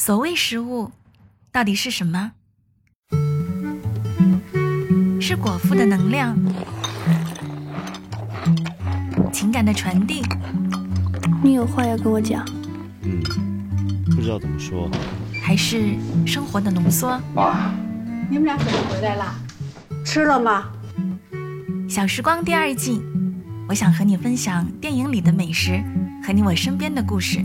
所谓食物，到底是什么？是果腹的能量，情感的传递。你有话要跟我讲？嗯，不知道怎么说。还是生活的浓缩。爸，你们俩怎么回来啦？吃了吗？小时光第二季，我想和你分享电影里的美食和你我身边的故事。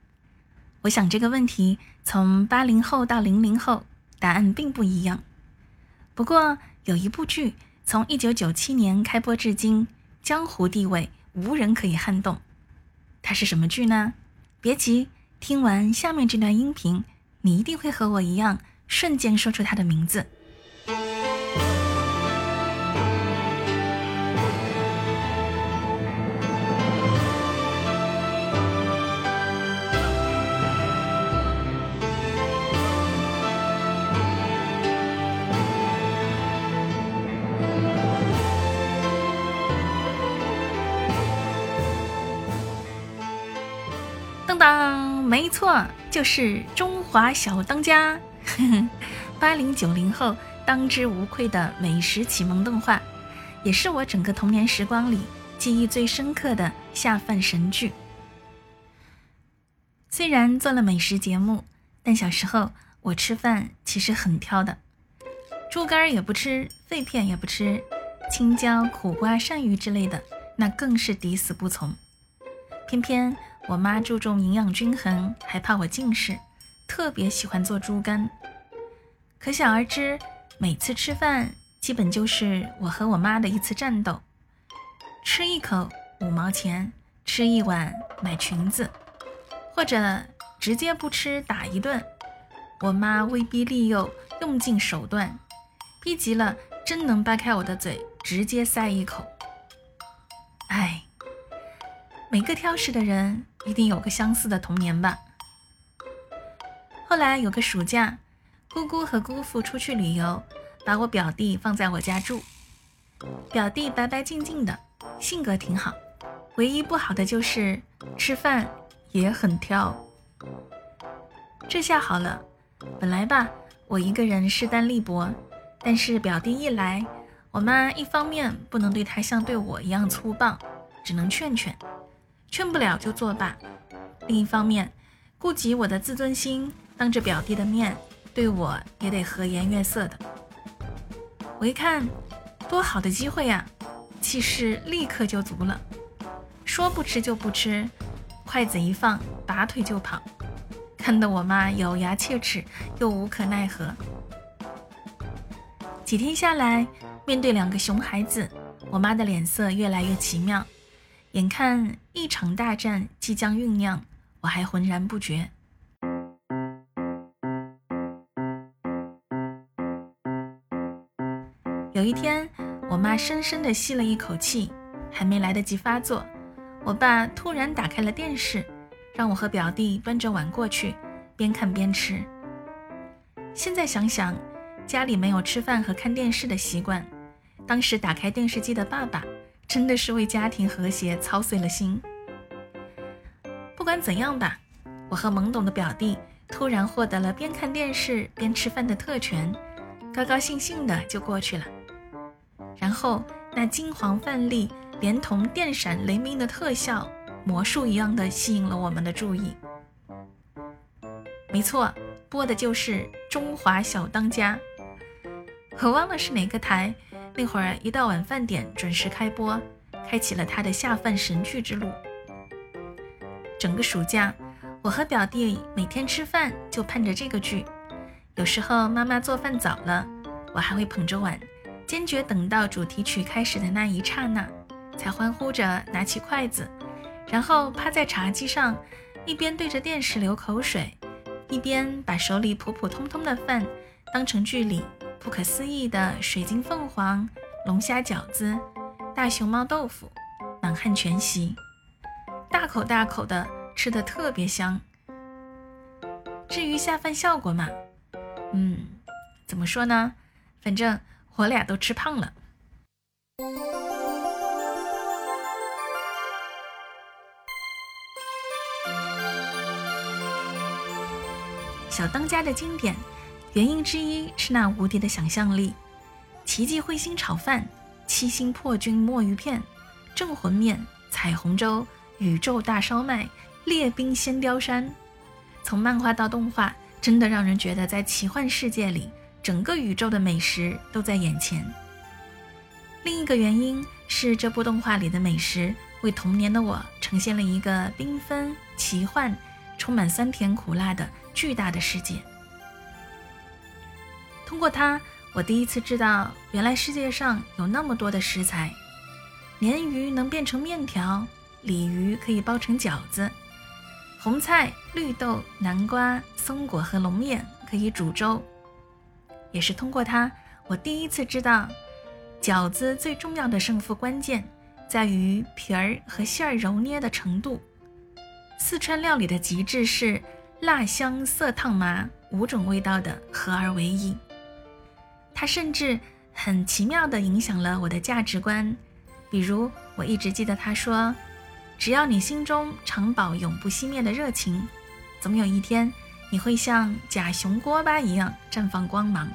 我想这个问题从八零后到零零后，答案并不一样。不过有一部剧从一九九七年开播至今，江湖地位无人可以撼动。它是什么剧呢？别急，听完下面这段音频，你一定会和我一样，瞬间说出它的名字。当，没错，就是《中华小当家》，八零九零后当之无愧的美食启蒙动画，也是我整个童年时光里记忆最深刻的下饭神剧。虽然做了美食节目，但小时候我吃饭其实很挑的，猪肝也不吃，肺片也不吃，青椒、苦瓜、鳝鱼之类的，那更是抵死不从。偏偏我妈注重营养均衡，还怕我近视，特别喜欢做猪肝。可想而知，每次吃饭基本就是我和我妈的一次战斗。吃一口五毛钱，吃一碗买裙子，或者直接不吃打一顿。我妈威逼利诱，用尽手段，逼急了真能掰开我的嘴，直接塞一口。每个挑食的人一定有个相似的童年吧。后来有个暑假，姑姑和姑父出去旅游，把我表弟放在我家住。表弟白白净净的，性格挺好，唯一不好的就是吃饭也很挑。这下好了，本来吧，我一个人势单力薄，但是表弟一来，我妈一方面不能对他像对我一样粗暴，只能劝劝。劝不了就作罢。另一方面，顾及我的自尊心，当着表弟的面对我也得和颜悦色的。我一看，多好的机会呀，气势立刻就足了。说不吃就不吃，筷子一放，拔腿就跑，看得我妈咬牙切齿，又无可奈何。几天下来，面对两个熊孩子，我妈的脸色越来越奇妙。眼看一场大战即将酝酿，我还浑然不觉。有一天，我妈深深地吸了一口气，还没来得及发作，我爸突然打开了电视，让我和表弟端着碗过去，边看边吃。现在想想，家里没有吃饭和看电视的习惯，当时打开电视机的爸爸。真的是为家庭和谐操碎了心。不管怎样吧，我和懵懂的表弟突然获得了边看电视边吃饭的特权，高高兴兴的就过去了。然后那金黄泛丽，连同电闪雷鸣的特效，魔术一样的吸引了我们的注意。没错，播的就是《中华小当家》。我忘了是哪个台。那会儿一到晚饭点准时开播，开启了他的下饭神剧之路。整个暑假，我和表弟每天吃饭就盼着这个剧。有时候妈妈做饭早了，我还会捧着碗，坚决等到主题曲开始的那一刹那，才欢呼着拿起筷子，然后趴在茶几上，一边对着电视流口水，一边把手里普普通通的饭当成剧里不可思议的水晶凤凰、龙虾饺子、大熊猫豆腐、满汉全席，大口大口的吃的特别香。至于下饭效果嘛，嗯，怎么说呢？反正我俩都吃胖了。小当家的经典原因之一是那无敌的想象力：奇迹彗星炒饭、七星破军墨鱼片、镇魂面、彩虹粥、宇宙大烧麦、列冰仙雕山。从漫画到动画，真的让人觉得在奇幻世界里，整个宇宙的美食都在眼前。另一个原因是，这部动画里的美食为童年的我呈现了一个缤纷、奇幻、充满酸甜苦辣的。巨大的世界。通过它，我第一次知道，原来世界上有那么多的食材：鲶鱼能变成面条，鲤鱼可以包成饺子，红菜、绿豆、南瓜、松果和龙眼可以煮粥。也是通过它，我第一次知道，饺子最重要的胜负关键在于皮儿和馅儿揉捏的程度。四川料理的极致是。辣香色烫麻五种味道的合而为一，他甚至很奇妙地影响了我的价值观。比如，我一直记得他说：“只要你心中常保永不熄灭的热情，总有一天你会像假熊锅巴一样绽放光芒。”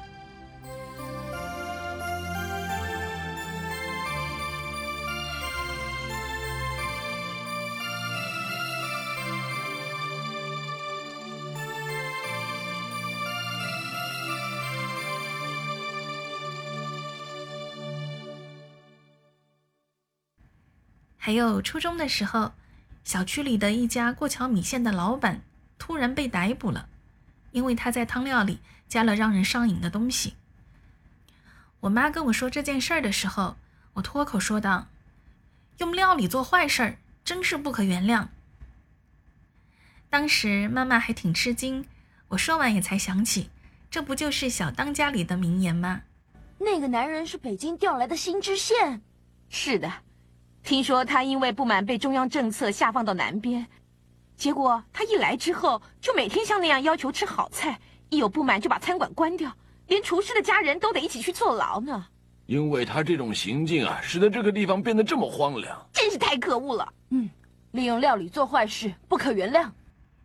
还有初中的时候，小区里的一家过桥米线的老板突然被逮捕了，因为他在汤料里加了让人上瘾的东西。我妈跟我说这件事儿的时候，我脱口说道：“用料理做坏事儿，真是不可原谅。”当时妈妈还挺吃惊，我说完也才想起，这不就是《小当家》里的名言吗？那个男人是北京调来的新知县。是的。听说他因为不满被中央政策下放到南边，结果他一来之后就每天像那样要求吃好菜，一有不满就把餐馆关掉，连厨师的家人都得一起去坐牢呢。因为他这种行径啊，使得这个地方变得这么荒凉，真是太可恶了。嗯，利用料理做坏事不可原谅。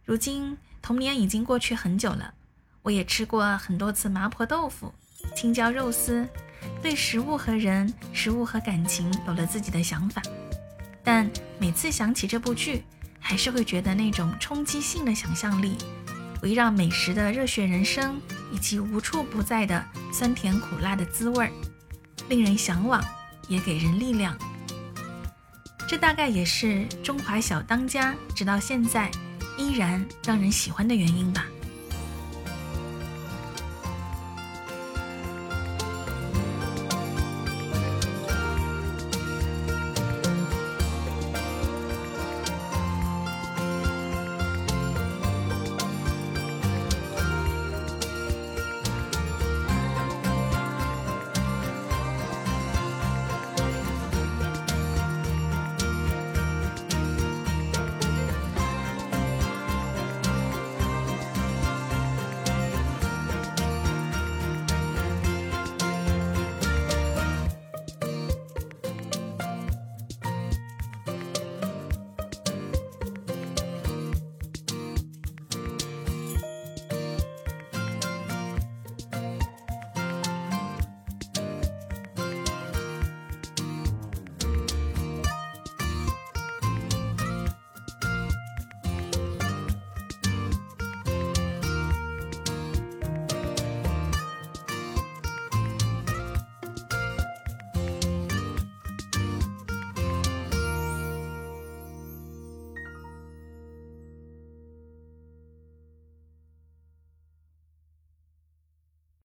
如今童年已经过去很久了，我也吃过很多次麻婆豆腐、青椒肉丝。对食物和人、食物和感情有了自己的想法，但每次想起这部剧，还是会觉得那种冲击性的想象力，围绕美食的热血人生，以及无处不在的酸甜苦辣的滋味儿，令人向往，也给人力量。这大概也是《中华小当家》直到现在依然让人喜欢的原因吧。